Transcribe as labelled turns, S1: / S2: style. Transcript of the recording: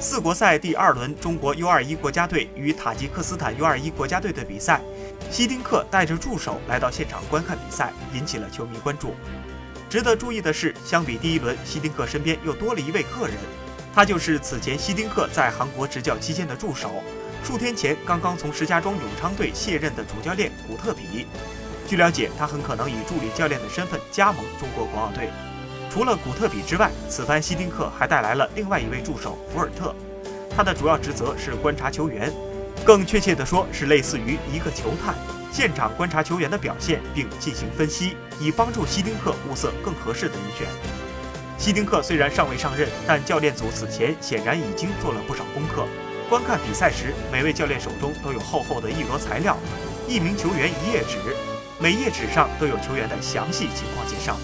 S1: 四国赛第二轮，中国 U21 国家队与塔吉克斯坦 U21 国家队的比赛，希丁克带着助手来到现场观看比赛，引起了球迷关注。值得注意的是，相比第一轮，希丁克身边又多了一位客人，他就是此前希丁克在韩国执教期间的助手，数天前刚刚从石家庄永昌队卸任的主教练古特比。据了解，他很可能以助理教练的身份加盟中国国奥队。除了古特比之外，此番希丁克还带来了另外一位助手福尔特，他的主要职责是观察球员，更确切地说是类似于一个球探。现场观察球员的表现，并进行分析，以帮助希丁克物色更合适的人选。希丁克虽然尚未上任，但教练组此前显然已经做了不少功课。观看比赛时，每位教练手中都有厚厚的一摞材料，一名球员一页纸，每页纸上都有球员的详细情况介绍。